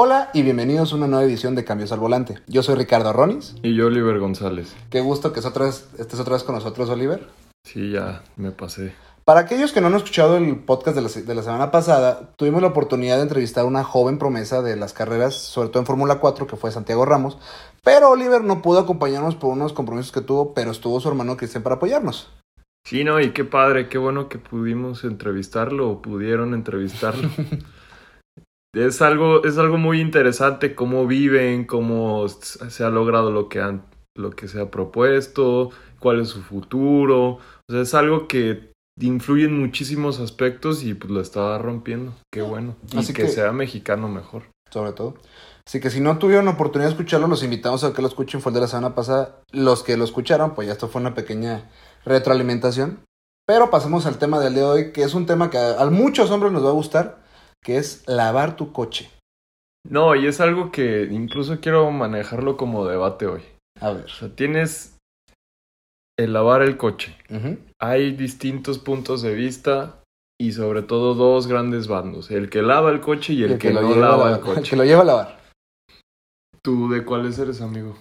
Hola y bienvenidos a una nueva edición de Cambios al Volante. Yo soy Ricardo Ronis. Y yo, Oliver González. Qué gusto que estés otra vez con nosotros, Oliver. Sí, ya me pasé. Para aquellos que no han escuchado el podcast de la, de la semana pasada, tuvimos la oportunidad de entrevistar a una joven promesa de las carreras, sobre todo en Fórmula 4, que fue Santiago Ramos. Pero Oliver no pudo acompañarnos por unos compromisos que tuvo, pero estuvo su hermano Cristian para apoyarnos. Sí, no, y qué padre, qué bueno que pudimos entrevistarlo o pudieron entrevistarlo. es algo, es algo muy interesante cómo viven, cómo se ha logrado lo que han, lo que se ha propuesto, cuál es su futuro. O sea, es algo que influye en muchísimos aspectos y pues lo estaba rompiendo. Qué bueno. Y Así que, sea mexicano mejor. Sobre todo. Así que si no tuvieron oportunidad de escucharlo, los invitamos a que lo escuchen. Fue el de la semana pasada. Los que lo escucharon, pues ya esto fue una pequeña retroalimentación. Pero pasamos al tema del día de hoy, que es un tema que a muchos hombres nos va a gustar que es lavar tu coche. No, y es algo que incluso quiero manejarlo como debate hoy. A ver. O sea, tienes el lavar el coche. Hay distintos puntos de vista y sobre todo dos grandes bandos. El que lava el coche y el, que, no lava el coche. El que lo lleva a lavar. ¿Tú de cuáles eres, amigo?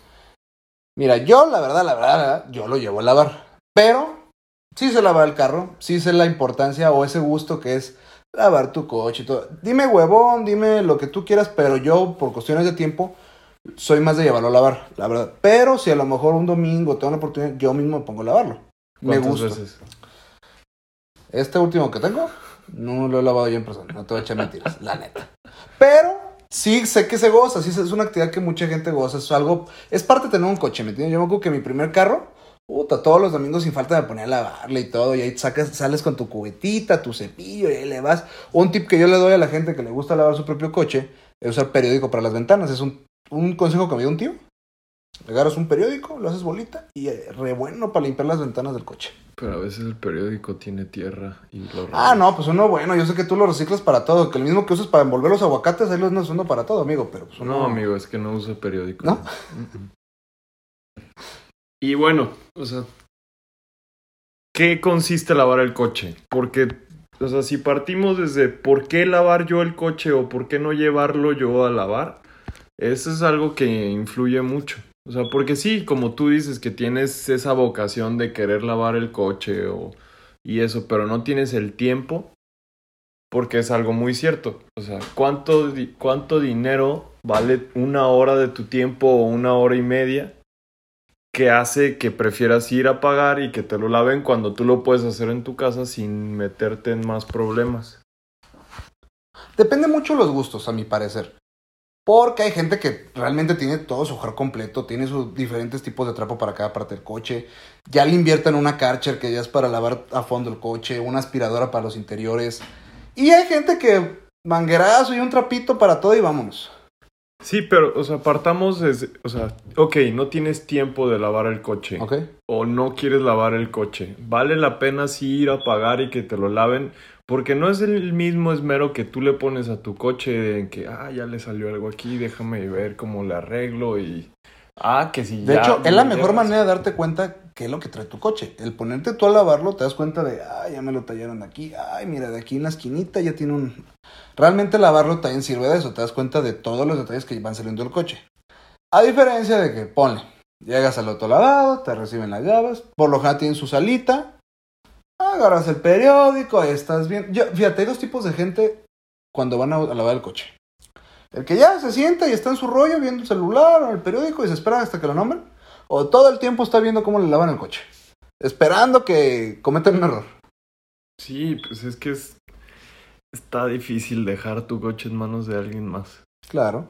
Mira, yo la verdad, la verdad, yo lo llevo a lavar. Pero sí se lava el carro, sí sé la importancia o ese gusto que es lavar tu coche y todo. Dime huevón, dime lo que tú quieras, pero yo, por cuestiones de tiempo, soy más de llevarlo a lavar, la verdad. Pero si a lo mejor un domingo tengo la oportunidad, yo mismo me pongo a lavarlo. Me gusta. veces? Este último que tengo, no lo he lavado yo en persona, no te voy a echar mentiras, la neta. Pero sí sé que se goza, sí es una actividad que mucha gente goza, es algo, es parte de tener un coche, ¿me entiendes? Yo me acuerdo que mi primer carro Puta, todos los domingos sin falta me ponía a lavarle y todo. Y ahí sacas, sales con tu cubetita, tu cepillo y ahí le vas. Un tip que yo le doy a la gente que le gusta lavar su propio coche es usar periódico para las ventanas. Es un, un consejo que me dio un tío. Agarras un periódico, lo haces bolita y es re bueno para limpiar las ventanas del coche. Pero a veces el periódico tiene tierra y lo Ah, no, pues uno bueno, yo sé que tú lo reciclas para todo, que el mismo que usas para envolver los aguacates, ahí lo no usando para todo, amigo, pero pues No, amigo, es que no uso periódico. ¿No? Y bueno, o sea, ¿qué consiste lavar el coche? Porque, o sea, si partimos desde por qué lavar yo el coche o por qué no llevarlo yo a lavar, eso es algo que influye mucho. O sea, porque sí, como tú dices que tienes esa vocación de querer lavar el coche o y eso, pero no tienes el tiempo, porque es algo muy cierto. O sea, ¿cuánto, cuánto dinero vale una hora de tu tiempo o una hora y media que hace que prefieras ir a pagar y que te lo laven cuando tú lo puedes hacer en tu casa sin meterte en más problemas. Depende mucho de los gustos, a mi parecer. Porque hay gente que realmente tiene todo su hogar completo, tiene sus diferentes tipos de trapo para cada parte del coche. Ya le invierten una Karcher que ya es para lavar a fondo el coche, una aspiradora para los interiores. Y hay gente que manguerazo y un trapito para todo y vámonos. Sí, pero, o sea, partamos desde, o sea, ok, no tienes tiempo de lavar el coche. Ok. O no quieres lavar el coche. Vale la pena sí ir a pagar y que te lo laven, porque no es el mismo esmero que tú le pones a tu coche en que, ah, ya le salió algo aquí, déjame ver cómo le arreglo y... Ah, que si De hecho, es la mejor manera de darte cuenta qué es lo que trae tu coche. El ponerte tú a lavarlo, te das cuenta de, ah, ya me lo tallaron aquí, ay, mira, de aquí en la esquinita ya tiene un... Realmente lavarlo también sirve de eso, te das cuenta de todos los detalles que van saliendo del coche. A diferencia de que, ponle, llegas al auto lavado, te reciben las llaves, por lo general tienen su salita, agarras el periódico, estás bien. Fíjate, hay dos tipos de gente cuando van a lavar el coche. El que ya se sienta y está en su rollo viendo el celular o el periódico y se espera hasta que lo nombren. O todo el tiempo está viendo cómo le lavan el coche. Esperando que cometan un error. Sí, pues es que es, está difícil dejar tu coche en manos de alguien más. Claro.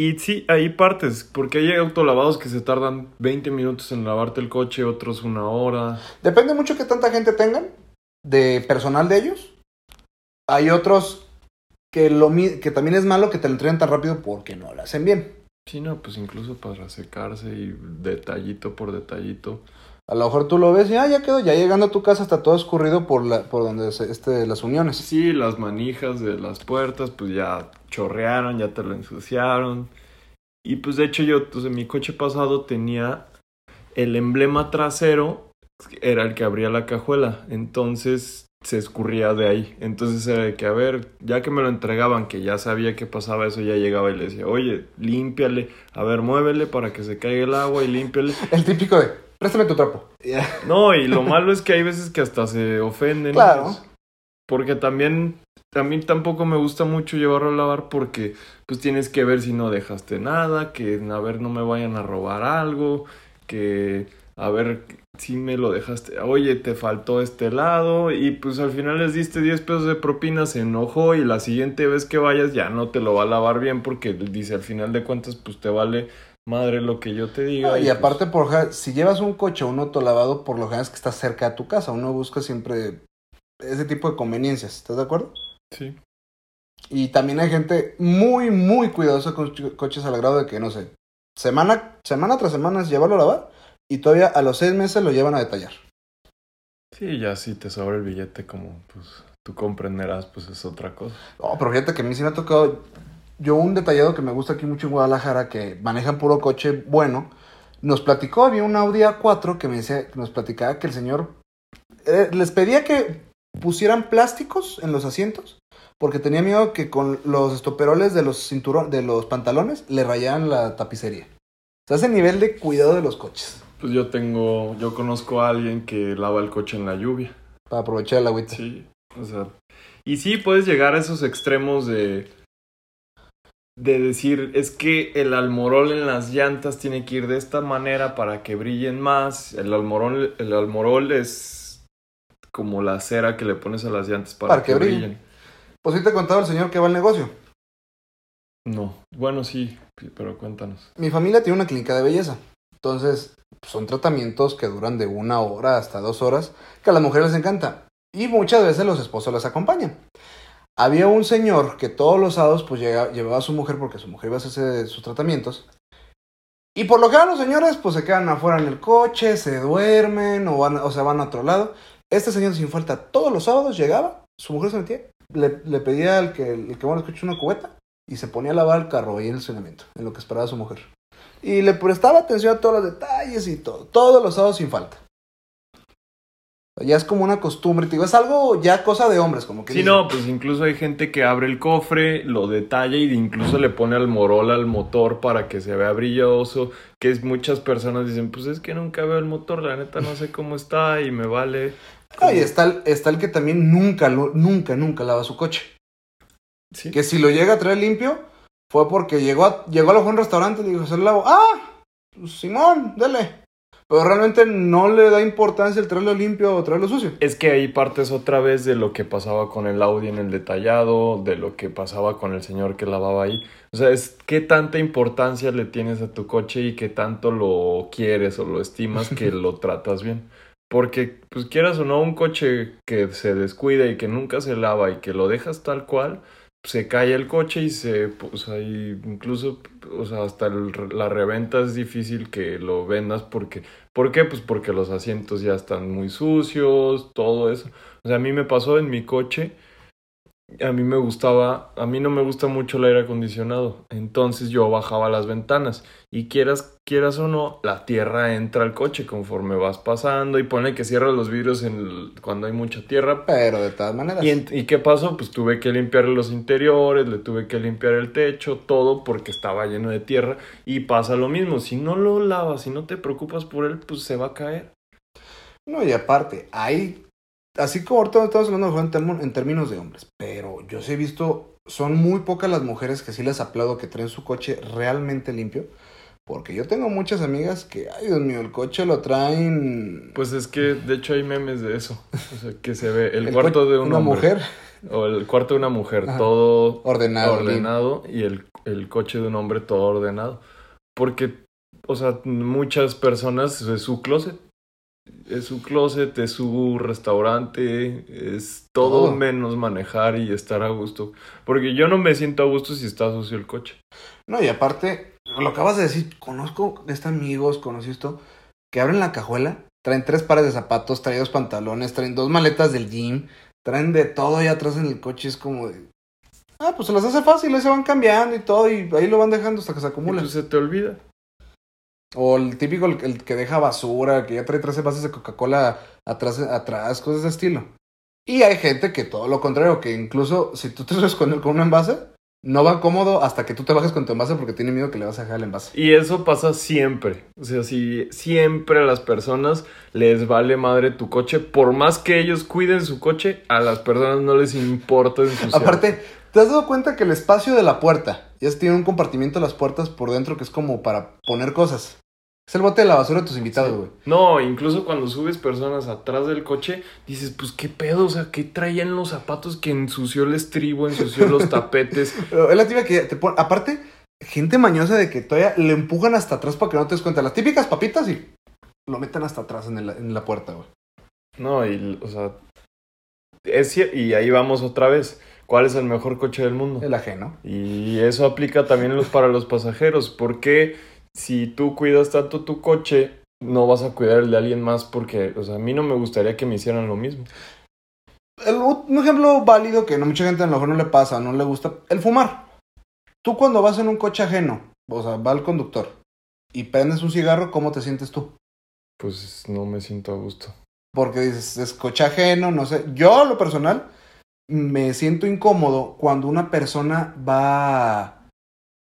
Y sí, hay partes, porque hay autolavados que se tardan 20 minutos en lavarte el coche, otros una hora. Depende mucho que tanta gente tengan de personal de ellos. Hay otros que, lo, que también es malo que te lo entreguen tan rápido porque no lo hacen bien. Sí, no, pues incluso para secarse y detallito por detallito. A lo mejor tú lo ves y ah, ya quedó, ya llegando a tu casa está todo escurrido por la, por donde se, este, las uniones. Sí, las manijas de las puertas, pues ya chorrearon, ya te lo ensuciaron. Y pues de hecho yo, pues en mi coche pasado tenía el emblema trasero, era el que abría la cajuela. Entonces se escurría de ahí. Entonces era de que, a ver, ya que me lo entregaban, que ya sabía que pasaba eso, ya llegaba y le decía, oye, límpiale, a ver, muévele para que se caiga el agua y límpiale. El típico de, préstame tu trapo. No, y lo malo es que hay veces que hasta se ofenden. Claro. pues, porque también, a mí tampoco me gusta mucho llevarlo a lavar porque pues tienes que ver si no dejaste nada, que a ver no me vayan a robar algo, que a ver si me lo dejaste, oye, te faltó este lado y pues al final les diste 10 pesos de propina, se enojó y la siguiente vez que vayas ya no te lo va a lavar bien porque dice al final de cuentas pues te vale madre lo que yo te diga. No, y pues, aparte, por lo general, si llevas un coche o un auto lavado, por lo general es que está cerca de tu casa. Uno busca siempre ese tipo de conveniencias. ¿Estás de acuerdo? Sí. Y también hay gente muy, muy cuidadosa con coches al grado de que, no sé, semana, semana tras semana es llevarlo a lavar y todavía a los seis meses lo llevan a detallar. Sí, ya si te sobra el billete como pues tú comprenderás, pues es otra cosa. No, pero fíjate que a mí sí me ha tocado. Yo, un detallado que me gusta aquí mucho en Guadalajara, que manejan puro coche bueno, nos platicó, había un Audi A4 que me decía, nos platicaba que el señor eh, les pedía que pusieran plásticos en los asientos, porque tenía miedo que con los estoperoles de los cinturones, de los pantalones, le rayaran la tapicería. O sea, ese nivel de cuidado de los coches, Pues yo tengo, yo conozco a alguien que lava el coche en la lluvia. para aprovechar el agüita. Sí, o sea, y sí puedes llegar a esos extremos de de decir, es que el almorol en las llantas tiene que ir de esta manera para que brillen más. El almorol, el almorol es como la cera que le pones a las llantas para, Para que, que brillen. brillen. Pues sí te contaba el señor que va al negocio. No, bueno, sí, pero cuéntanos. Mi familia tiene una clínica de belleza. Entonces, son tratamientos que duran de una hora hasta dos horas, que a las mujeres les encanta. Y muchas veces los esposos las acompañan. Había un señor que todos los sábados pues llevaba a su mujer porque su mujer iba a hacerse sus tratamientos. Y por lo general los señores pues se quedan afuera en el coche, se duermen o, van, o se van a otro lado. Este señor sin falta todos los sábados llegaba, su mujer se metía, le, pedía al que, el que bueno escuche una cubeta y se ponía a lavar el carro ahí en el estacionamiento, en lo que esperaba su mujer. Y le prestaba atención a todos los detalles y todo. Todos los sábados sin falta. Ya es como una costumbre, te digo, es algo ya cosa de hombres, como que Sí, dicen. no, pues incluso hay gente que abre el cofre, lo detalla y incluso le pone almorol al motor para que se vea brilloso. Que es, muchas personas dicen, pues es que nunca veo el motor, la neta no sé cómo está y me vale. No, y está el, está el que también nunca, lo- nunca, nunca lava su coche. Sí. Que si lo llega a traer limpio, fue porque llegó a, llegó a lo mejor a un restaurante y le dijo, ¿se lo lavo? ¡Ah! pues, Simón, dele. Pero realmente no le da importancia el traerlo limpio o traerlo sucio. Es que ahí partes otra vez de lo que pasaba con el Audi en el detallado, de lo que pasaba con el señor que lavaba ahí. O sea, es qué tanta importancia le tienes a tu coche y qué tanto lo quieres o lo estimas que lo tratas bien. Porque, pues quieras o no, un coche que se descuida y que nunca se lava y que lo dejas tal cual, se cae el coche y se, pues ahí incluso, o sea, hasta el- la reventa es difícil que lo vendas porque, ¿por qué? Pues porque los asientos ya están muy sucios, todo eso. O sea, a mí me pasó en mi coche, a mí me gustaba, a mí no me gusta mucho el aire acondicionado, entonces yo bajaba las ventanas y quieras, quieras o no, la tierra entra al coche conforme vas pasando y pone que cierra los vidrios en el- cuando hay mucha tierra, Pero de todas maneras. ¿Y, en- ¿Y qué pasó? Pues tuve que limpiar los interiores, le tuve que limpiar el techo, todo porque estaba lleno de tierra. Y pasa lo mismo, si no lo lavas, si no te preocupas por él, pues se va a caer. No, y aparte, hay, así como ahorita estamos hablando en, términos de hombres, pero yo sí he visto, son muy pocas las mujeres que sí les aplaudo que traen su coche realmente limpio, porque yo tengo muchas amigas que, ay Dios mío, el coche lo traen... Pues es que de hecho hay memes de eso. O sea, que se ve el, el cuarto de un una hombre, mujer O el cuarto de una mujer, Ajá. todo ordenado. ordenado y el, el coche de un hombre todo ordenado. Porque, o sea, muchas personas es su closet. Es su closet, es su restaurante, es todo, Todo. menos manejar y estar a gusto. Porque yo no me siento a gusto si está sucio el coche. No, y aparte, lo acabas de decir, conozco estos amigos, conocí esto, que abren la cajuela, traen tres pares de zapatos, traen dos pantalones, traen dos maletas del gym, traen de todo ahí atrás en el coche, es como de... Ah, pues se las hace fácil, ahí se van cambiando y todo, y ahí lo van dejando hasta que se Y acumula. pues se te olvida. O el típico, el, el que deja basura, que ya trae tres envases de Coca-Cola atrás, atrás, cosas de ese estilo. Y hay gente que todo lo contrario, que incluso si tú te subes con, con un envase, no va cómodo hasta que tú te bajes con tu envase porque tiene miedo que le vas a dejar el envase. Y eso pasa siempre. O sea, si siempre a las personas les vale madre tu coche, por más que ellos cuiden su coche, a las personas no les importa ensuciar. Aparte, ¿te has dado cuenta que el espacio de la puerta, ya tiene un compartimiento de las puertas por dentro que es como para poner cosas? Es el bote de la basura de tus invitados, güey. No, incluso cuando subes personas atrás del coche, dices, pues qué pedo, o sea, ¿qué traían los zapatos que ensució el estribo, ensució los tapetes? Pero es la típica que te pone. Aparte, gente mañosa de que todavía le empujan hasta atrás para que no te des cuenta. Las típicas papitas y lo meten hasta atrás en, el- en la puerta, güey. No, y, o sea, es y ahí vamos otra vez. ¿Cuál es el mejor coche del mundo? El ajeno. Y eso aplica también los, para los pasajeros. porque si tú cuidas tanto tu coche, no vas a cuidar el de alguien más? Porque, o sea, a mí no me gustaría que me hicieran lo mismo. El- un ejemplo válido que no mucha gente a lo mejor no le pasa, no le gusta, el fumar. Tú cuando vas en un coche ajeno, o sea, va el conductor y prendes un cigarro, ¿cómo te sientes tú? Pues no me siento a gusto. Porque dices, es coche ajeno, no sé. Yo, a lo personal, me siento incómodo cuando una persona va,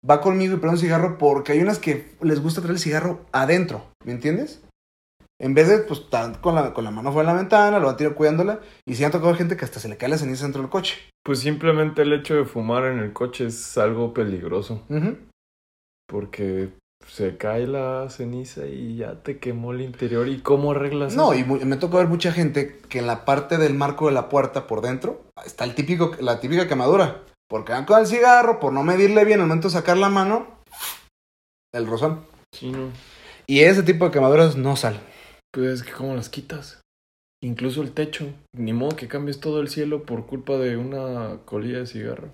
va conmigo y prende un cigarro porque hay unas que les gusta traer el cigarro adentro, ¿me entiendes? En vez de, pues, estar con la, con la mano fuera de la ventana, lo va a tirar cuidándola, y si han tocado gente que hasta se le cae la ceniza dentro del coche. Pues simplemente el hecho de fumar en el coche es algo peligroso. Porque se cae la ceniza y ya te quemó el interior. ¿Y cómo arreglas No, eso? y me toca ver mucha gente que en la parte del marco de la puerta por dentro está el típico, la típica quemadura. Porque van con el cigarro, por no medirle bien al momento de sacar la mano, el rozón. Sí, no. Y ese tipo de quemaduras no salen. Pues es que cómo las quitas. Incluso el techo. Ni modo que cambies todo el cielo por culpa de una colilla de cigarro.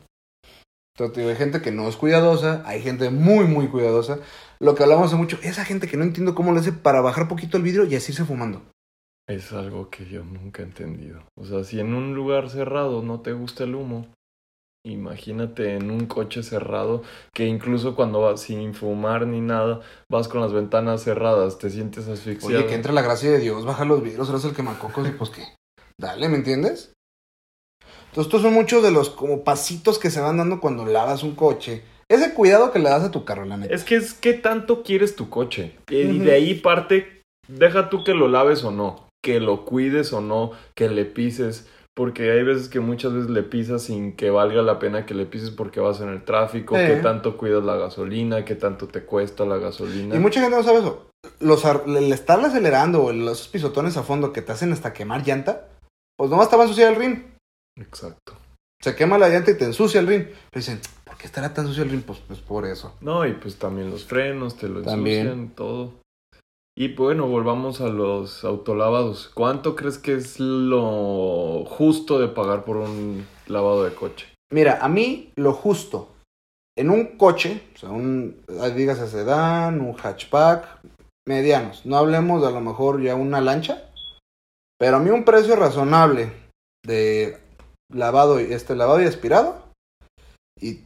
Entonces, digo, hay gente que no es cuidadosa, hay gente muy, muy cuidadosa. Lo que hablamos hace mucho, esa gente que no entiendo cómo lo hace para bajar poquito el vidrio y así irse fumando. Es algo que yo nunca he entendido. O sea, si en un lugar cerrado no te gusta el humo, imagínate en un coche cerrado que incluso cuando vas sin fumar ni nada, vas con las ventanas cerradas, te sientes asfixiado. Oye, que entre la gracia de Dios, baja los vidrios, eres el quemacocos y pues qué. Dale, ¿me entiendes? Entonces, estos son muchos de los como pasitos que se van dando cuando lavas un coche. Ese cuidado que le das a tu carro, la neta. Es que es qué tanto quieres tu coche. Y de ahí parte, deja tú que lo laves o no, que lo cuides o no, que le pises. Porque hay veces que muchas veces le pisas sin que valga la pena que le pises porque vas en el tráfico, Eh. que tanto cuidas la gasolina, que tanto te cuesta la gasolina. Y mucha gente no sabe eso. Los, el estarle acelerando o los pisotones a fondo que te hacen hasta quemar llanta, pues nomás te va a ensuciar el rin. Exacto. Se quema la llanta y te ensucia el rin. Pero dicen, ¿por qué estará tan sucio el rin? Pues, pues por eso. No, y pues también los frenos, te lo También. ensucian, todo. Y bueno, volvamos a los autolavados. ¿Cuánto crees que es lo justo de pagar por un lavado de coche? Mira, a mí lo justo en un coche, o sea, un, dígase sedán, un hatchback, medianos. No hablemos de a lo mejor ya una lancha, pero a mí un precio razonable de lavado y este lavado y aspirado, y,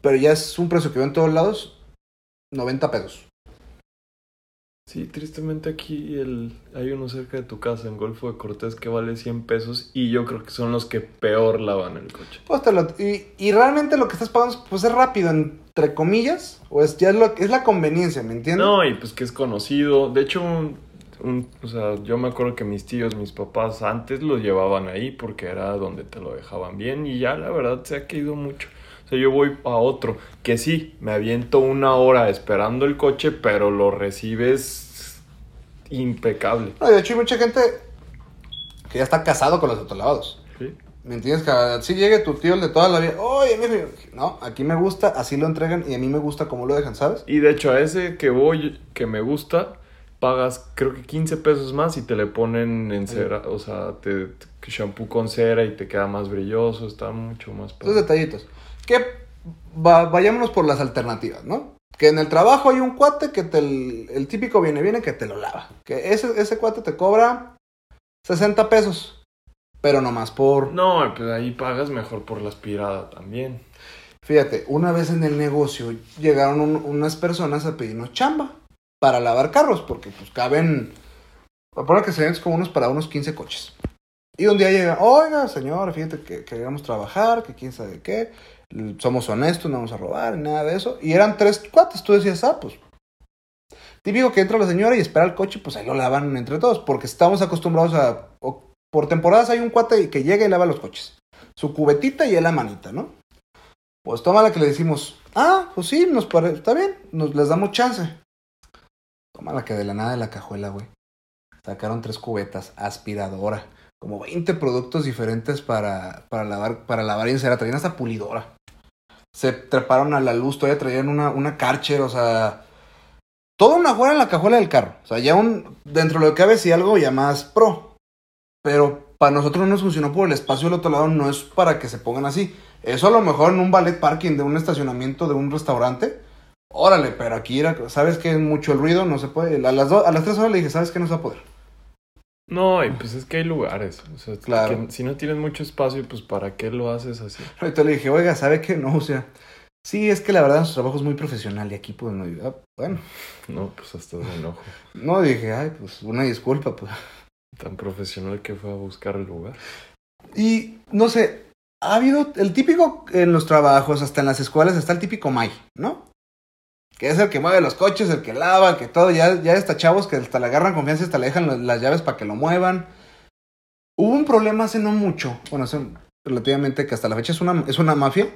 pero ya es un precio que veo en todos lados, 90 pesos. Sí, tristemente aquí el, hay uno cerca de tu casa en Golfo de Cortés que vale 100 pesos y yo creo que son los que peor lavan el coche. Pues te lo- y, y realmente lo que estás pagando pues es rápido, entre comillas, o es ya es, lo, es la conveniencia, ¿me entiendes? No, y pues que es conocido. De hecho, un, un- o sea, yo me acuerdo que mis tíos, mis papás antes lo llevaban ahí porque era donde te lo dejaban bien y ya la verdad se ha caído mucho. O sea, yo voy a otro que sí, me aviento una hora esperando el coche, pero lo recibes impecable. No, y de hecho hay mucha gente que ya está casado con los autolavados. ¿sí? ¿Me entiendes? Que así llegue tu tío el de toda la vida. Oye, mi hijo", no, aquí me gusta, así lo entregan y a mí me gusta cómo lo dejan, ¿sabes? Y de hecho, a ese que voy, que me gusta, pagas creo que 15 pesos más y te le ponen en cera, o sea, te, te- shampoo con cera y te queda más brilloso, está mucho más padre. detallitos. Que va- vayámonos por las alternativas, ¿no? Que en el trabajo hay un cuate que te, el, el típico viene, viene que te lo lava. Que ese, ese cuate te cobra 60 pesos. Pero nomás por... No, pues ahí pagas mejor por la aspirada también. Fíjate, una vez en el negocio llegaron un- unas personas a pedirnos chamba para lavar carros, porque pues caben, por que se como unos para unos 15 coches. Y un día llega, oiga, señor, fíjate que queremos trabajar, que quién sabe qué, somos honestos, no vamos a robar, nada de eso. Y eran tres cuates, tú decías, ah, pues. Típico que entra la señora y espera el coche, pues ahí lo lavan entre todos, porque estamos acostumbrados a. por temporadas hay un cuate que llega y lava los coches. Su cubetita y él la manita, ¿no? Pues toma la que le decimos, ah, pues sí, nos parece, está bien, nos les damos chance. Toma la que de la nada de la cajuela, güey. Sacaron tres cubetas, aspiradora, como 20 productos diferentes para, para lavar, para lavar y encerar. Traían hasta pulidora. Se treparon a la luz, todavía traían una, una Karcher, o sea. Todo una fuera en la cajuela del carro. O sea, ya un. Dentro de lo que cabe, sí algo ya más pro. Pero para nosotros no nos funcionó por el espacio del otro lado, no es para que se pongan así. Eso a lo mejor en un ballet parking de un estacionamiento de un restaurante. Órale, pero aquí era, sabes que es mucho el ruido, no se puede. A las, a las tres horas le dije, ¿sabes que no se va a poder? No, y pues es que hay lugares. O sea, claro. si no tienes mucho espacio, pues ¿para qué lo haces así? Ahorita le dije, oiga, ¿sabe qué? No, o sea, sí, es que la verdad su trabajo es muy profesional y aquí pues no ayuda. Bueno. No, pues hasta de enojo. No, dije, ay, pues una disculpa, pues. Tan profesional que fue a buscar el lugar. Y no sé, ha habido el típico en los trabajos, hasta en las escuelas, está el típico May, ¿no? Que es el que mueve los coches, el que lava, el que todo. Ya, ya está chavos que hasta le agarran confianza y hasta le dejan las llaves para que lo muevan. Hubo un problema hace no mucho, bueno, hace relativamente que hasta la fecha es una, es una mafia,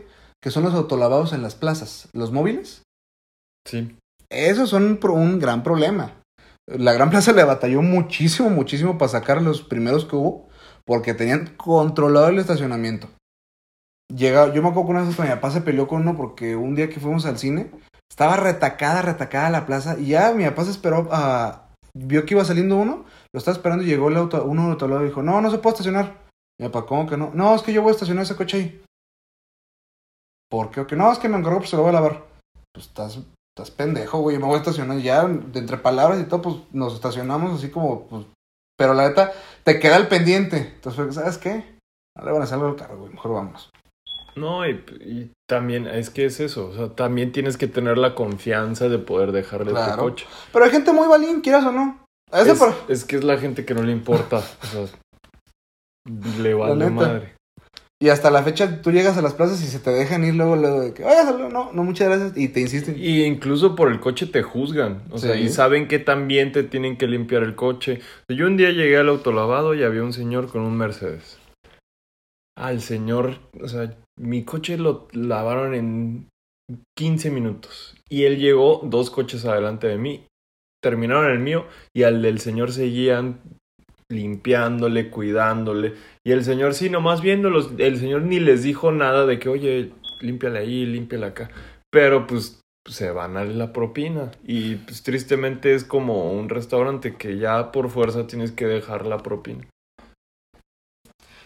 que son los autolavados en las plazas, los móviles. Sí. Esos son un gran problema. La Gran Plaza le batalló muchísimo, muchísimo para sacar los primeros que hubo, porque tenían controlado el estacionamiento. Llega, yo me acuerdo que una vez mi papá se peleó con uno porque un día que fuimos al cine, estaba retacada, retacada la plaza, y ya mi papá se esperó a... Vio que iba saliendo uno, lo estaba esperando y llegó el auto, uno del otro lado y dijo, no, no se puede estacionar. Mi papá, ¿cómo que no? No, es que yo voy a estacionar ese coche ahí. ¿Por qué? que no, es que me encargó, pues se lo voy a lavar. Pues estás estás pendejo, güey, me voy a estacionar. ya, de entre palabras y todo, pues nos estacionamos así como, pues. Pero la neta, te queda el pendiente. Entonces, ¿sabes qué? No le van a hacer algo al güey, mejor vámonos. No, y, también, es que es eso, o sea, también tienes que tener la confianza de poder dejarle tu coche. Pero hay gente muy valiente, quieras o no. Es, es, que es la gente que no le importa, o sea, le vale madre. Y hasta la fecha tú llegas a las plazas y se te dejan ir luego, luego de que, oye, no, no, muchas gracias, y te insisten. Y incluso por el coche te juzgan, o sea, y saben que también te tienen que limpiar el coche. Yo un día llegué al autolavado y había un señor con un Mercedes. Ah, el señor, o sea, mi coche lo lavaron en 15 minutos. Y él llegó dos coches adelante de mí. Terminaron el mío y al del señor seguían limpiándole, cuidándole. Y el señor sí, nomás viéndolos, el señor ni les dijo nada de que, oye, límpiale ahí, límpiale acá. Pero pues se van a la propina. Y pues tristemente es como un restaurante que ya por fuerza tienes que dejar la propina.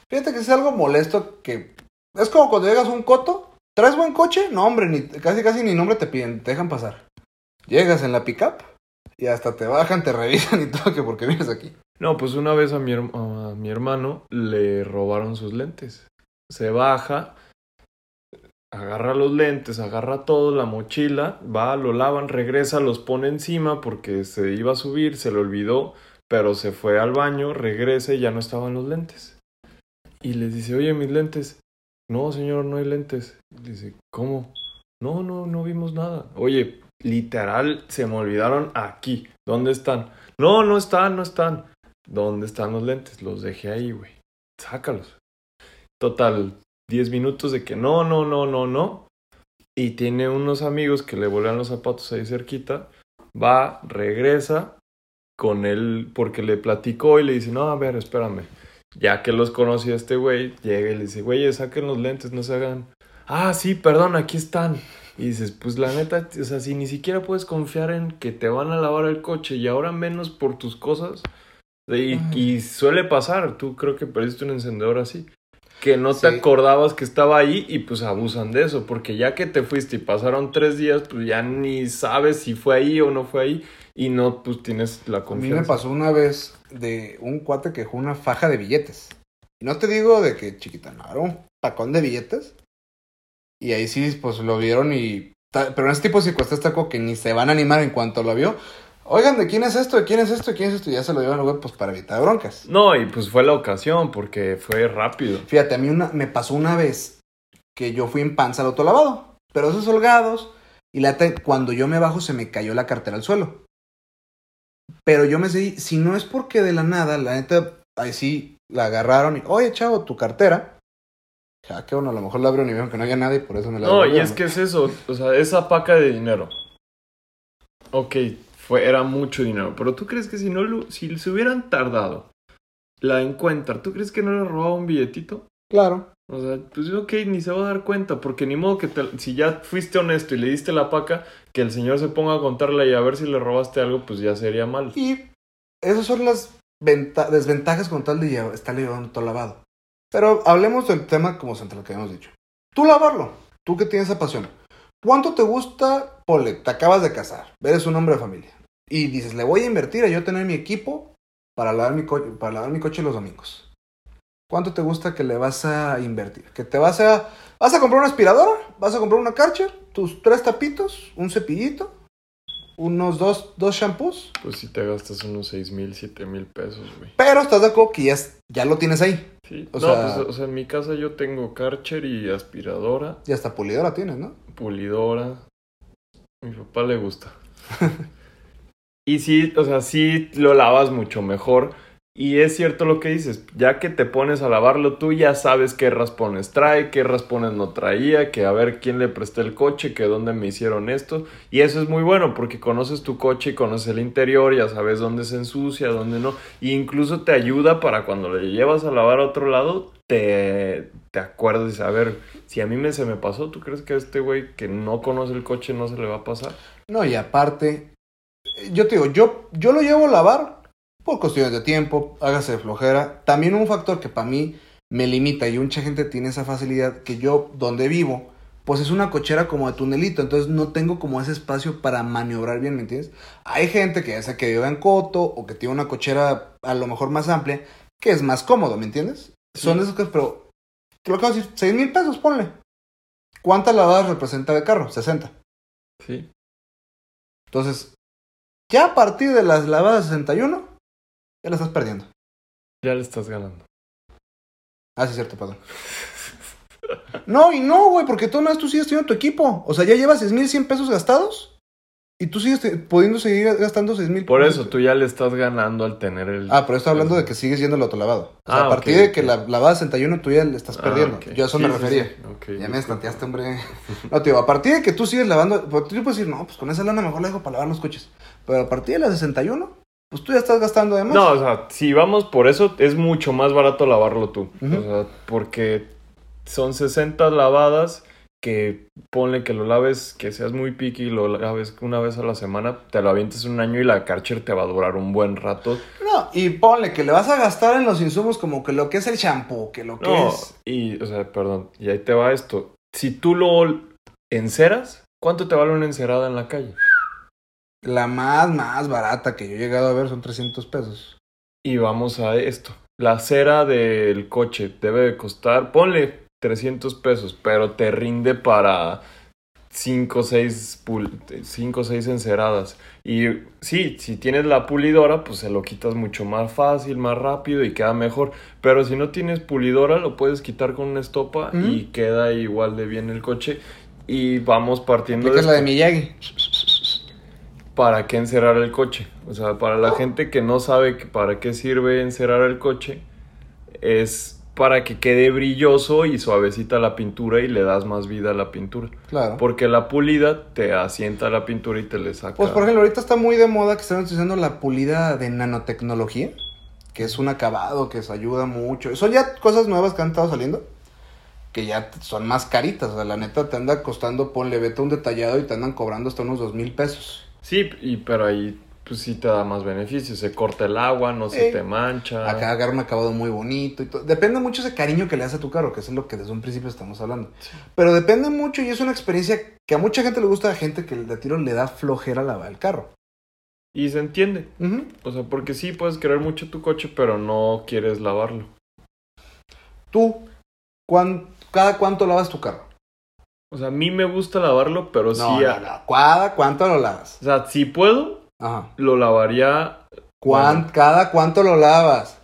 Fíjate que es algo molesto que... Es como cuando llegas a un coto, ¿traes buen coche? No, hombre, ni, casi casi ni nombre te piden, te dejan pasar. Llegas en la pickup y hasta te bajan, te revisan y todo, que porque vienes aquí. No, pues una vez a mi, a mi hermano le robaron sus lentes. Se baja, agarra los lentes, agarra todo, la mochila, va, lo lavan, regresa, los pone encima porque se iba a subir, se le olvidó, pero se fue al baño, regresa y ya no estaban los lentes. Y les dice, oye, mis lentes. No, señor, no hay lentes. Dice, ¿cómo? No, no, no vimos nada. Oye, literal, se me olvidaron aquí. ¿Dónde están? No, no están, no están. ¿Dónde están los lentes? Los dejé ahí, güey. Sácalos. Total, 10 minutos de que no, no, no, no, no. Y tiene unos amigos que le vuelan los zapatos ahí cerquita. Va, regresa con él porque le platicó y le dice, no, a ver, espérame. Ya que los conocía este güey, llega y le dice, güey, saquen los lentes, no se hagan. Ah, sí, perdón, aquí están. Y dices, pues la neta, o sea, si ni siquiera puedes confiar en que te van a lavar el coche y ahora menos por tus cosas, y, suele pasar, tú creo que perdiste un encendedor así, que no te acordabas que estaba ahí y pues abusan de eso, porque ya que te fuiste y pasaron tres días, pues ya ni sabes si fue ahí o no fue ahí y no pues tienes la confianza. A mí me pasó una vez de un cuate que dejó una faja de billetes. Y no te digo de que chiquita, no, era un pacón de billetes. Y ahí sí, pues lo vieron y... Pero en este tipo de circunstancias que ni se van a animar en cuanto lo vio Oigan, ¿de quién es esto? ¿De quién es esto? ¿De quién es esto? Y ya se lo llevan, pues para evitar broncas. No, y pues fue la ocasión porque fue rápido. Fíjate, a mí una, me pasó una vez que yo fui en panza al autolavado. Pero esos holgados. Y la cuando yo me bajo se me cayó la cartera al suelo. Pero yo me seguí, si no es porque de la nada, la neta, ahí sí la agarraron y, oye, chavo, tu cartera. Ja, qué bueno, a lo mejor la abrieron y vieron que no había nadie y por eso me la No, y es que es eso, o sea, esa paca de dinero. Ok, fue, era mucho dinero, pero ¿tú crees que si no lo- si se hubieran tardado la encuentran, ¿tú crees que no le robaba un billetito? Claro. O sea, pues ok, ni se va a dar cuenta, porque ni modo que te- si ya fuiste honesto y le diste la paca, que el señor se ponga a contarle y a ver si le robaste algo, pues ya sería mal. Y esas son las venta- desventajas con tal de llevar, estar llevando todo lavado. Pero hablemos del tema como central que habíamos dicho. Tú lavarlo, tú que tienes esa pasión. ¿Cuánto te gusta? Ponle, te acabas de casar, eres un hombre de familia. Y dices, le voy a invertir a yo tener mi equipo para lavar mi, para lavar mi coche los domingos. ¿Cuánto te gusta que le vas a invertir? ¿Que te vas a... ¿Vas a comprar una aspiradora? ¿Vas a comprar una Karcher? ¿Tus tres tapitos? ¿Un cepillito? ¿Unos dos, dos shampoos? Pues si te gastas unos seis mil, siete mil pesos, güey. Pero estás de acuerdo que ya, ya lo tienes ahí. Sí. O no, sea- pues o sea, en mi casa yo tengo Karcher y aspiradora, Y hasta pulidora tienes, ¿no? pulidora. A mi papá le gusta. y sí, o sea, sí lo lavas mucho mejor. Y es cierto lo que dices, ya que te pones a lavarlo tú ya sabes qué raspones trae, qué raspones no traía, que a ver quién le presté el coche, que dónde me hicieron esto. Y eso es muy bueno porque conoces tu coche y conoces el interior, ya sabes dónde se ensucia, dónde no. Y incluso te ayuda para cuando le llevas a lavar a otro lado, te, te acuerdas a ver, si a mí me, se me pasó, ¿tú crees que a este güey que no conoce el coche no se le va a pasar? No, y aparte, yo te digo, yo, yo lo llevo a lavar por cuestiones de tiempo, hágase de flojera. También un factor que para mí me limita y mucha gente tiene esa facilidad que yo, donde vivo, pues es una cochera como de tunelito, entonces no tengo como ese espacio para maniobrar bien, ¿me entiendes? Hay gente que ya sea que vive en coto o que tiene una cochera a lo mejor más amplia, que es más cómodo, ¿me entiendes? Son esas cosas, pero creo que decir, 6 mil pesos, ponle. ¿Cuántas lavadas representa de carro? 60. Sí. Entonces, ya a partir de las lavadas 61, ya la estás perdiendo. Ya le estás ganando. Ah, sí, es cierto, perdón. No, y no, güey, porque tú, tú sigues teniendo tu equipo. O sea, ya llevas 6.100 pesos gastados y tú sigues pudiendo seguir gastando 6.000 Por eso, tú ya le estás ganando al tener el... Ah, pero estoy hablando de que sigues yendo al autolavado. O sea, Ah, a partir de que la lavada 61 tú ya le estás Ah, perdiendo. Yo a eso Sí, me sí, refería. sí. Ok, Ya me estanteaste, hombre. No, digo, a partir de que tú sigues lavando, pues tú puedes decir, no, pues con esa lana mejor la dejo para lavar los coches. Pero a partir de la 61, pues tú ya estás gastando de más. No, o sea, si vamos por eso, es mucho más barato lavarlo tú. O sea, porque son 60 lavadas que ponle que lo laves, que seas muy picky y lo laves una vez a la semana, te lo avientes un año y la Karcher te va a durar un buen rato. No, y ponle que le vas a gastar en los insumos como que lo que es el shampoo, que lo que No, es... y, o sea, perdón, y ahí te va esto. Si tú lo enceras, ¿cuánto te vale una encerada en la calle? La más, más barata que yo he llegado a ver son 300 pesos. Y vamos a esto. La cera del coche debe de costar, ponle 300 pesos, pero te rinde para 5 o 6 cinco, seis enceradas. Y sí, si tienes la pulidora, pues se lo quitas mucho más fácil, más rápido y queda mejor. Pero si no tienes pulidora, lo puedes quitar con una estopa y queda igual de bien el coche. Y vamos partiendo de la de. Miyagi. ¿Para qué encerrar el coche? O sea, para la gente que no sabe que para qué sirve encerrar el coche, es para que quede brilloso y suavecita la pintura y le das más vida a la pintura. Claro. Porque la pulida te asienta la pintura y te le saca. Pues por ejemplo, ahorita está muy de moda que están utilizando la pulida de nanotecnología, que es un acabado que se ayuda mucho. Son ya cosas nuevas que han estado saliendo, que ya son más caritas. O sea, la neta te anda costando, ponle, vete un detallado y te andan cobrando hasta unos dos mil pesos. Sí, y, pero ahí pues sí te da más beneficios. Se corta el agua, no se Ey. te mancha. Acá agarra un acabado muy bonito y todo. Depende mucho ese cariño que le das a tu carro, que eso es lo que desde un principio estamos hablando. Pero depende mucho y es una experiencia que a mucha gente le gusta, a gente que de tiro le da flojera lavar el carro. Y se entiende. O sea, porque sí puedes querer mucho tu coche, pero no quieres lavarlo. Tú, ¿cuán- ¿cada cuánto lavas tu carro? O sea, a mí me gusta lavarlo, pero No, sí... no, a- no. ¿Cada cuánto lo lavas? O sea, si puedo, Ajá. lo lavaría. ¿Cuán- bueno, ¿Cada cuánto lo lavas?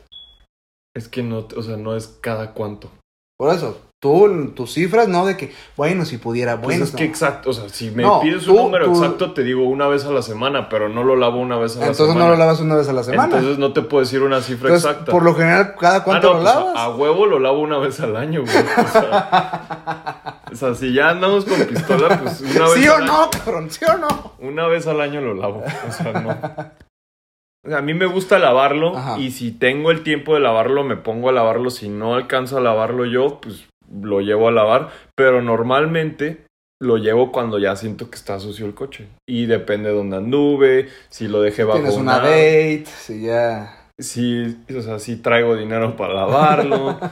es que no, o sea, no es cada cuánto. Por eso, tú, tus cifras, no de que, bueno, si pudiera, Pues bueno. es que no. exacto, o sea, si me No, pides tú- un número tú- exacto, te digo una vez a la semana, pero no lo lavo una vez a la Entonces semana. no lo lavas una vez a la semana. Entonces no te puedo decir una cifra Entonces, exacta. por lo general, ¿cada cuánto Ah, no, lo pues, lavas? A, a huevo lo lavo una vez al año, güey. O sea, o sea, si ya andamos con pistola, pues una vez ¿Sí o al no, año- cabrón? ¿Sí o no? Una vez al año lo lavo. O sea, no. O a mí me gusta lavarlo Ajá. y si tengo el tiempo de lavarlo, me pongo a lavarlo. Si no alcanzo a lavarlo yo, pues lo llevo a lavar. Pero normalmente lo llevo cuando ya siento que está sucio el coche. Y depende de dónde anduve, si lo dejé bajo Tienes una una... date, si ya... Si, o sea, si traigo dinero para lavarlo.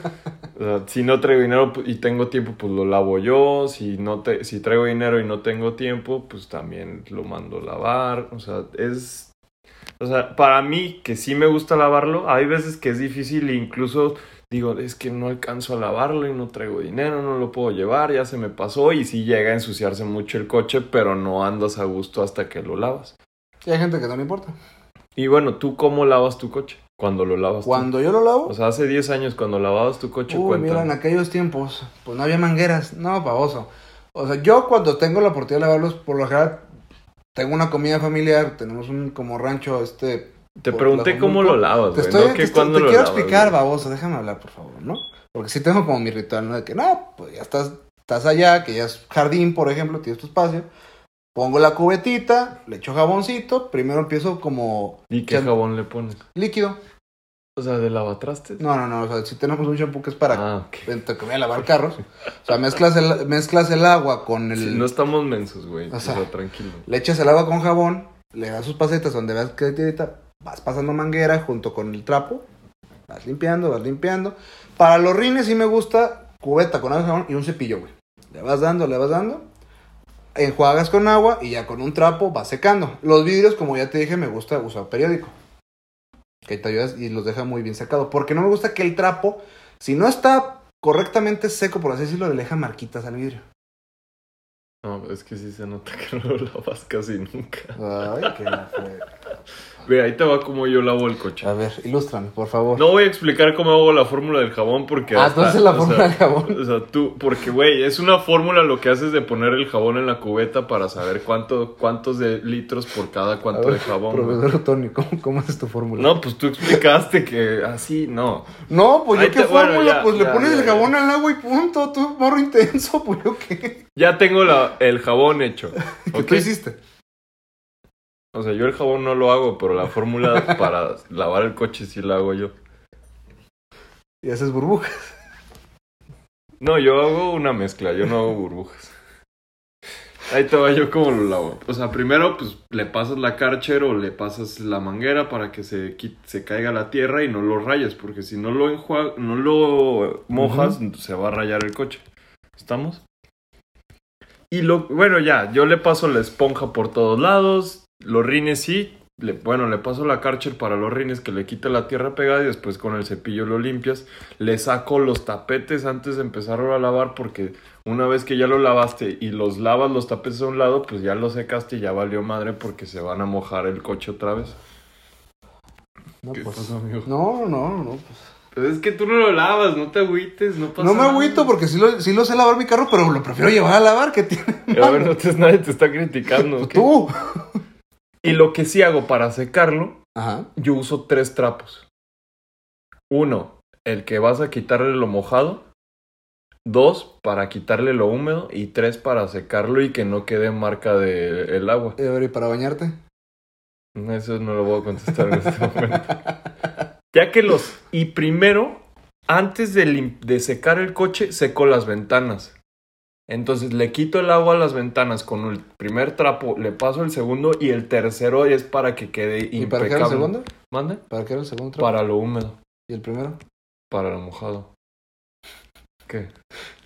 O sea, si no traigo dinero y tengo tiempo, pues lo lavo yo. Si no te, si traigo dinero y no tengo tiempo, pues también lo mando a lavar. O sea, es. O sea, para mí, que sí me gusta lavarlo, hay veces que es difícil incluso digo, es que no alcanzo a lavarlo y no traigo dinero, no lo puedo llevar, ya se me pasó y sí llega a ensuciarse mucho el coche, pero no andas a gusto hasta que lo lavas. Y hay gente que no le importa. Y bueno, ¿tú cómo lavas tu coche? Cuando lo lavas tú? Cuando yo lo lavo... O sea, hace 10 años cuando lavabas tu coche, Uy, cuéntame. mira, en aquellos tiempos, pues no había mangueras. No, pavoso. O sea, yo cuando tengo la oportunidad de lavarlos, por lo general, tengo una comida familiar, tenemos un como rancho, este... Te pregunté la cómo lo lavas, Te güey. estoy, no te, estoy- te lo quiero lavas, explicar, güey. baboso, déjame hablar, por favor, ¿no? Porque sí tengo como mi ritual, ¿no? De que, no, pues ya estás, estás allá, que ya es jardín, por ejemplo, tienes tu espacio. Pongo la cubetita, le echo jaboncito, primero empiezo como ¿Y qué jabón le pones? líquido. O sea, de lavatrastes. No, no, no, o sea, si tenemos un shampoo que es para Ah, ok. entre que voy a lavar carros. O sea, mezclas el, mezclas el agua con el... Sí, no estamos mensos, güey. O O sea, tranquilo. Le echas el agua con jabón, le das sus pasetas donde veas que tirita, vas pasando manguera junto con el trapo, vas limpiando, vas limpiando. Para los rines sí me gusta cubeta con agua y un cepillo, güey. Le vas dando, le vas dando, enjuagas con agua y ya con un trapo vas secando. Los vidrios, como ya te dije, me gusta usar periódico. Que te ayudas y los deja muy bien secado. Porque no me gusta que el trapo, si no está correctamente seco, por así decirlo, le deja marquitas al vidrio. No, es que sí se nota que no lo lavas casi nunca. Ay, qué la fre- Ve, ahí te va como yo lavo el coche. A ver, ilústrame, por favor. No voy a explicar cómo hago la fórmula del jabón porque... Ah, hasta- entonces la o fórmula sea, del jabón. O sea, tú, porque, güey, es una fórmula lo que haces de poner el jabón en la cubeta para saber cuánto, cuántos de litros por cada cuánto ver, de jabón. Profesor Tony, ¿cómo, ¿cómo es tu fórmula? No, pues tú explicaste que así, no. No, pues yo Ahí qué te- bueno, fórmula, ya, pues le pones ya, el jabón al agua y punto, tú morro intenso, pues yo qué. Ya tengo la, el jabón hecho. ¿Qué hiciste? O sea, yo el jabón no lo hago, pero la fórmula para lavar el coche sí la hago yo. Y haces burbujas. No, yo hago una mezcla, yo no hago burbujas. Ahí te va yo cómo lo lavo. O sea, primero pues le pasas la Karcher o le pasas la manguera para que se, se caiga la tierra y no lo rayes, porque si no lo no lo mojas, se va a rayar el coche. ¿Estamos? Y lo, bueno, ya, yo le paso la esponja por todos lados, los rines sí, le, bueno, le paso la Karcher para los rines que le quita la tierra pegada y después con el cepillo lo limpias. Le saco los tapetes antes de empezarlo a lavar porque una vez que ya lo lavaste y los lavas los tapetes a un lado, pues ya los secaste y ya valió madre porque se van a mojar el coche otra vez. No, ¿Qué pues, pasó, amigo? no, no, no, pues. Pero es que tú no lo lavas, no te agüites, no pasa No me nada. agüito porque sí lo, sí lo sé lavar mi carro, pero lo prefiero llevar a lavar que tiene. A ver, no te, nadie te está criticando. Pues tú. Y lo que sí hago para secarlo Ajá. yo uso tres trapos. Uno, el que vas a quitarle lo mojado. Dos, para quitarle lo húmedo. Y tres, para secarlo y que no quede marca del el agua. Y a ver, ¿y para bañarte? Eso no lo voy a contestar en este momento. Ya que los... Y primero, antes de, lim- de secar el coche, seco las ventanas. Entonces le quito el agua a las ventanas con el primer trapo, le paso el segundo y el tercero es para que quede ¿Y para qué era impecable. el segundo? ¿Mande? ¿Para qué era el segundo trapo? Para lo húmedo, ¿Y el primero? para lo mojado. ¿Qué?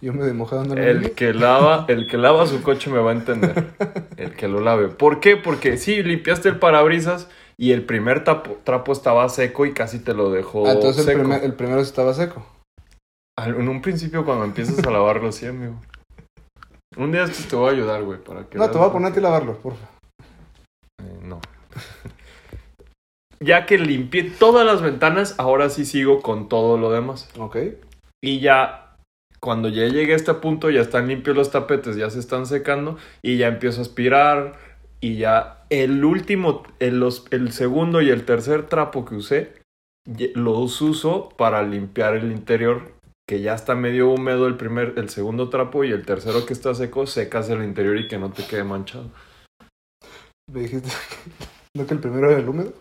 Yo me de mojado no lo El vi. que lava, el que lava su coche me va a entender. El que lo lave. ¿Por qué? Porque sí, limpiaste el parabrisas y el primer trapo estaba seco y casi te lo dejó Ah, entonces el, primer- el primero estaba seco. En un principio cuando empiezas a lavarlo, sí, amigo. Un día te voy a ayudar, güey, para que No, te voy a poner a qué. ti a lavarlo, porfa. Eh, no. ya que limpié todas las ventanas, ahora sí sigo con todo lo demás. Ok. Y ya, cuando ya llegué a este punto, ya están limpios los tapetes, ya se están secando y ya empiezo a aspirar. Y ya el último, el, los- el segundo y el tercer trapo que usé, los uso para limpiar el interior, que ya está medio húmedo el primer, el segundo trapo y el tercero que está seco, secas el interior y que no te quede manchado. Me dijiste ¿no que el primero era el húmedo.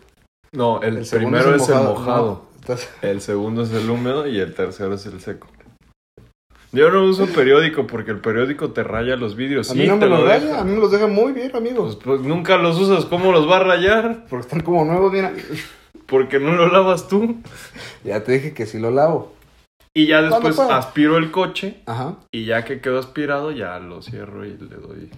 No, el, primero es el mojado. No, estás- El segundo es el húmedo y el tercero es el seco. Yo no uso periódico porque el periódico te raya los vidrios. A Sí, mí no te me lo deja. raya, a mí me los deja muy bien, amigos. Pues, pues nunca los usas, ¿cómo los va a rayar? Porque están como nuevos, mira. Porque no lo lavas tú. Ya te dije que sí lo lavo. Y ya ¿Cuándo después aspiro el coche Ajá. y ya que quedó aspirado ya lo cierro y le doy.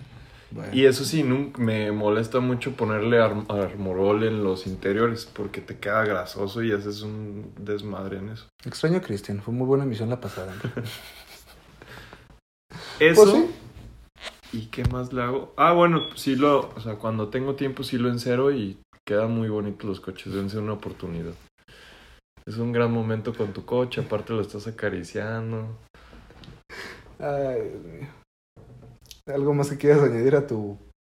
Bueno. Y eso sí, nunca, me molesta mucho ponerle arm- armorol en los interiores porque te queda grasoso y haces un desmadre en eso. Extraño a Cristian, fue muy buena emisión la pasada. Eso. Pues sí. ¿Y qué más le hago? Ah, bueno, sí lo, o sea, cuando tengo tiempo sí lo encero y quedan muy bonitos los coches, deben ser una oportunidad. Es un gran momento con tu coche, aparte lo estás acariciando. Ay, Dios mío. ¿Algo más que quieras añadir a tu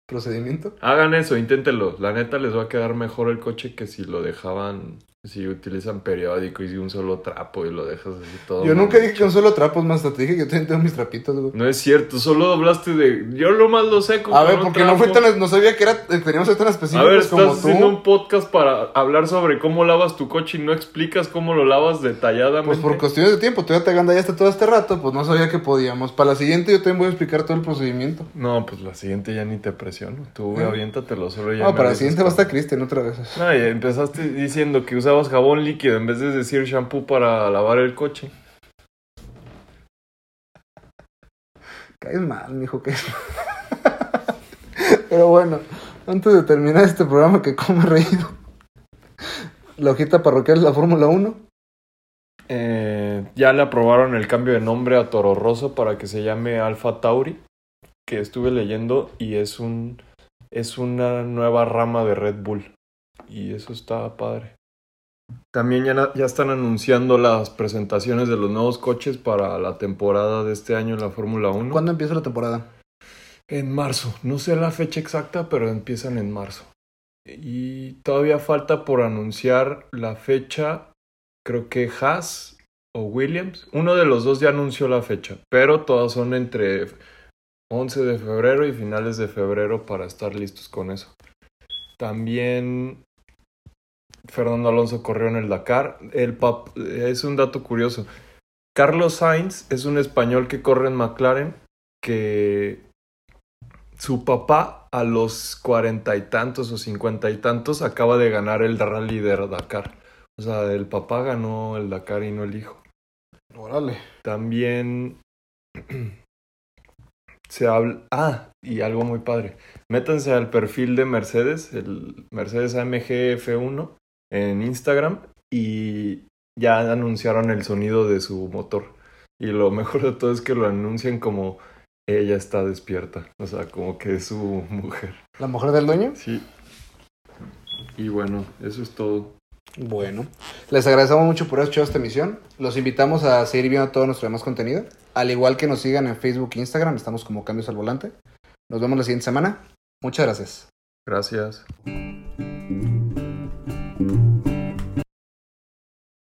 procedimiento? Hagan eso, inténtenlo. La neta les va a quedar mejor el coche que si lo dejaban, si utilizan periódico y un solo trapo y lo dejas así todo. Yo nunca dije que un solo trapo es más, te dije que yo también tengo mis trapitos, güey. No es cierto, solo hablaste de. Yo lo más lo sé A ver, porque no fue tan, no sabía que era, eh, teníamos que ser tan A específicos ver, como estás haciendo un podcast para hablar sobre cómo lavas tu coche y no explicas cómo lo lavas detalladamente. Pues por cuestiones de tiempo, tú ya te agandallaste todo este rato, pues no sabía que podíamos. Para la siguiente yo también voy a explicar todo el procedimiento. No, pues la siguiente ya ni te presiono. Tú ¿Eh? aviéntatelo solo ya. No, para la siguiente va a estar Cristian otra vez. No, y empezaste diciendo que usabas jabón líquido en vez de decir shampoo para lavar el coche. Caes mal, mijo, caes mal. Pero bueno, antes de terminar este programa que come reído, la hojita parroquial de la Fórmula 1. Eh, ya le aprobaron el cambio de nombre a Toro Rosso para que se llame Alpha Tauri, que estuve leyendo y es un es una nueva rama de Red Bull y eso está padre. También ya, están anunciando las presentaciones de los nuevos coches para la temporada de este año en la Fórmula 1. ¿Cuándo empieza la temporada? En marzo, no sé la fecha exacta, pero empiezan en marzo. Y todavía falta por anunciar la fecha, creo que Haas o Williams. Uno de los dos ya anunció la fecha, pero todas son entre 11 de febrero y finales de febrero para estar listos con eso. También Fernando Alonso corrió en el Dakar. El pap- es un dato curioso. Carlos Sainz es un español que corre en McLaren que su papá a los cuarenta y tantos o cincuenta y tantos acaba de ganar el rally de Dakar. O sea, el papá ganó el Dakar y no el hijo. Órale. También se habla... Ah, y algo muy padre. Métanse al perfil de Mercedes, el Mercedes AMG F1 en Instagram y ya anunciaron el sonido de su motor. Y lo mejor de todo es que lo anuncian como ella está despierta. O sea, como que es su mujer. ¿La mujer del dueño? Sí. Y bueno, eso es todo. Bueno, les agradecemos mucho por haber escuchado esta emisión. Los invitamos a seguir viendo todo nuestro demás contenido. Al igual que nos sigan en Facebook e Instagram, estamos como Cambios al Volante. Nos vemos la siguiente semana. Muchas gracias. Gracias.